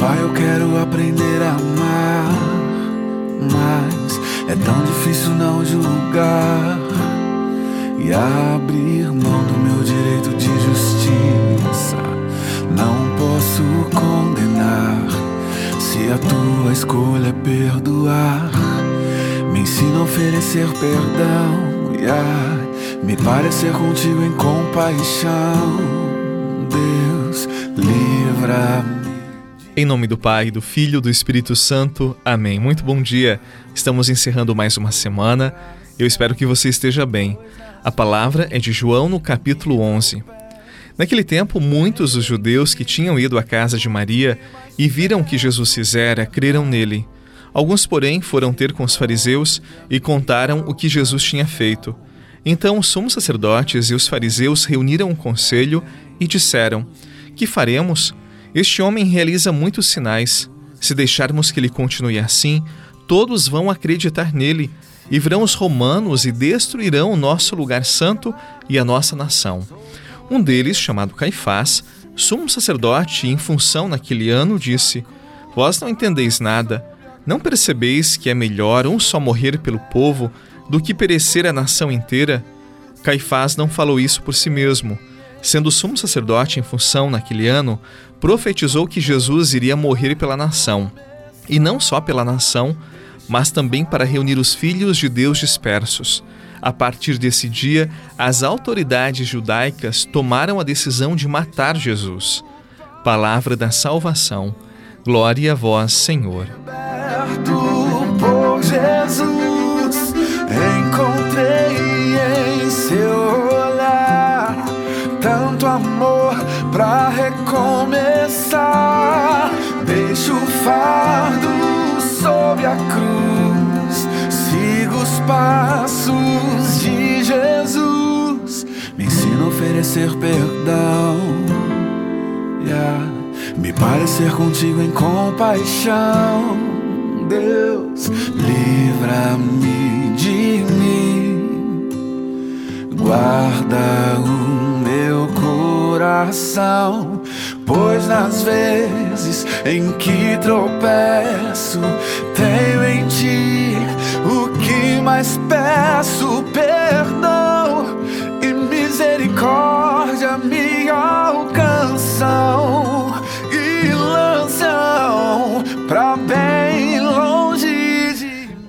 Pai, eu quero aprender a amar, mas é tão difícil não julgar e abrir mão do meu direito de justiça. Não posso condenar se a tua escolha é perdoar. Me ensina a oferecer perdão e a me parecer contigo em compaixão. Em nome do Pai, do Filho e do Espírito Santo. Amém. Muito bom dia. Estamos encerrando mais uma semana. Eu espero que você esteja bem. A palavra é de João no capítulo 11. Naquele tempo, muitos dos judeus que tinham ido à casa de Maria e viram o que Jesus fizera, creram nele. Alguns, porém, foram ter com os fariseus e contaram o que Jesus tinha feito. Então os sumos sacerdotes e os fariseus reuniram um conselho e disseram: Que faremos? Este homem realiza muitos sinais. Se deixarmos que ele continue assim, todos vão acreditar nele e virão os romanos e destruirão o nosso lugar santo e a nossa nação. Um deles, chamado Caifás, sumo sacerdote em função naquele ano, disse: Vós não entendeis nada. Não percebeis que é melhor um só morrer pelo povo do que perecer a nação inteira? Caifás não falou isso por si mesmo. Sendo sumo sacerdote em função naquele ano, profetizou que Jesus iria morrer pela nação. E não só pela nação, mas também para reunir os filhos de Deus dispersos. A partir desse dia, as autoridades judaicas tomaram a decisão de matar Jesus. Palavra da salvação. Glória a vós, Senhor. Por Jesus, tanto amor para recomeçar. Deixo o fardo sob a cruz, sigo os passos de Jesus, me ensina a oferecer perdão, yeah. me parecer contigo em compaixão. Deus, livra-me de mim, guarda o coração Pois nas vezes em que tropeço, tenho em ti o que mais peço: perdão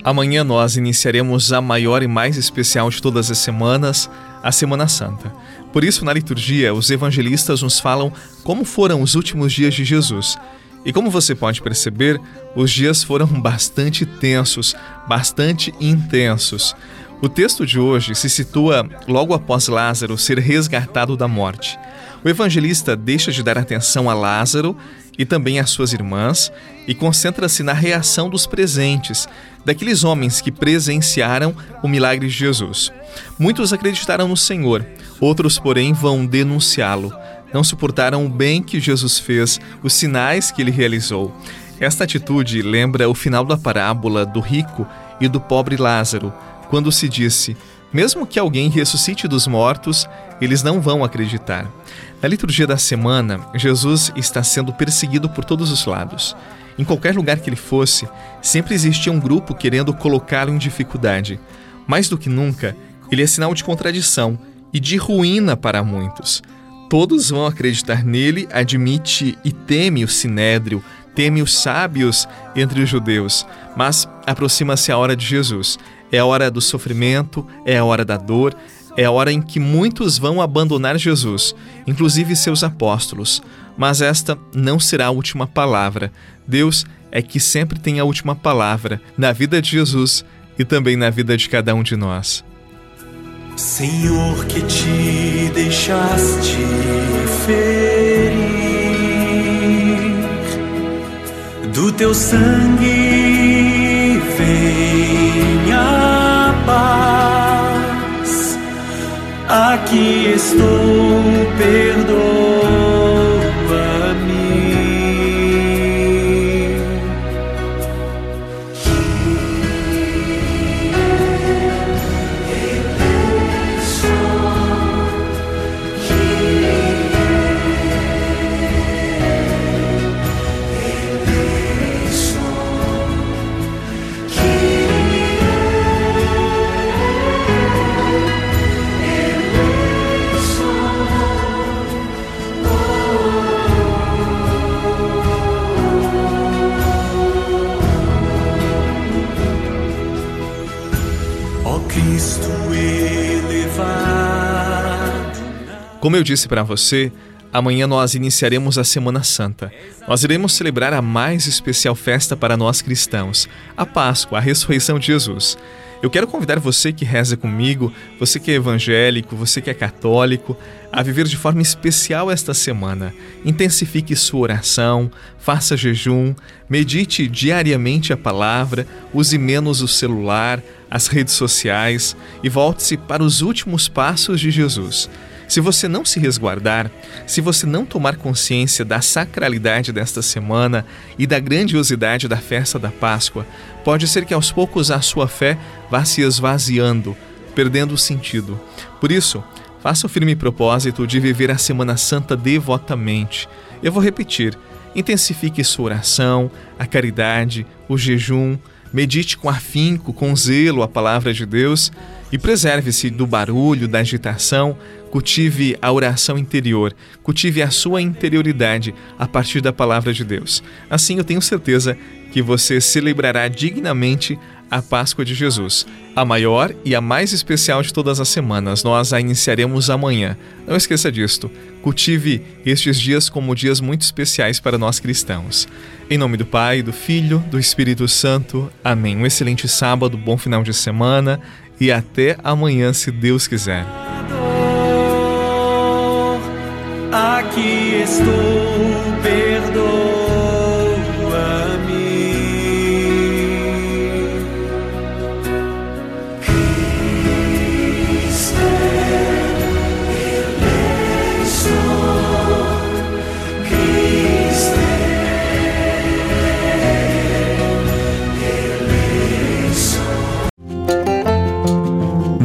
Amanhã nós iniciaremos a maior e mais especial de todas as semanas, a Semana Santa. Por isso, na liturgia, os evangelistas nos falam como foram os últimos dias de Jesus. E como você pode perceber, os dias foram bastante tensos, bastante intensos. O texto de hoje se situa logo após Lázaro ser resgatado da morte. O evangelista deixa de dar atenção a Lázaro e também às suas irmãs e concentra-se na reação dos presentes, daqueles homens que presenciaram o milagre de Jesus. Muitos acreditaram no Senhor, outros, porém, vão denunciá-lo. Não suportaram o bem que Jesus fez, os sinais que ele realizou. Esta atitude lembra o final da parábola do rico e do pobre Lázaro, quando se disse: mesmo que alguém ressuscite dos mortos, eles não vão acreditar. Na liturgia da semana, Jesus está sendo perseguido por todos os lados. Em qualquer lugar que ele fosse, sempre existia um grupo querendo colocá-lo em dificuldade. Mais do que nunca, ele é sinal de contradição e de ruína para muitos. Todos vão acreditar nele, admite e teme o sinédrio, teme os sábios entre os judeus, mas aproxima-se a hora de Jesus. É a hora do sofrimento, é a hora da dor, é a hora em que muitos vão abandonar Jesus, inclusive seus apóstolos. Mas esta não será a última palavra. Deus é que sempre tem a última palavra na vida de Jesus e também na vida de cada um de nós. Senhor, que te deixaste ferir, do teu sangue vem Aqui estou, perdoa-me. Ó Cristo elevado. Como eu disse para você, amanhã nós iniciaremos a Semana Santa. Nós iremos celebrar a mais especial festa para nós cristãos, a Páscoa, a ressurreição de Jesus. Eu quero convidar você que reza comigo, você que é evangélico, você que é católico, a viver de forma especial esta semana. Intensifique sua oração, faça jejum, medite diariamente a palavra, use menos o celular, as redes sociais e volte-se para os últimos passos de Jesus. Se você não se resguardar, se você não tomar consciência da sacralidade desta semana e da grandiosidade da festa da Páscoa, pode ser que aos poucos a sua fé vá se esvaziando, perdendo o sentido. Por isso, faça o firme propósito de viver a Semana Santa devotamente. Eu vou repetir: intensifique sua oração, a caridade, o jejum, medite com afinco, com zelo a palavra de Deus e preserve-se do barulho, da agitação, cultive a oração interior, cultive a sua interioridade a partir da palavra de Deus. Assim eu tenho certeza que você celebrará dignamente a Páscoa de Jesus, a maior e a mais especial de todas as semanas. Nós a iniciaremos amanhã. Não esqueça disto. Cultive estes dias como dias muito especiais para nós cristãos. Em nome do Pai, do Filho, do Espírito Santo. Amém. Um excelente sábado, bom final de semana e até amanhã, se Deus quiser. Aqui estou,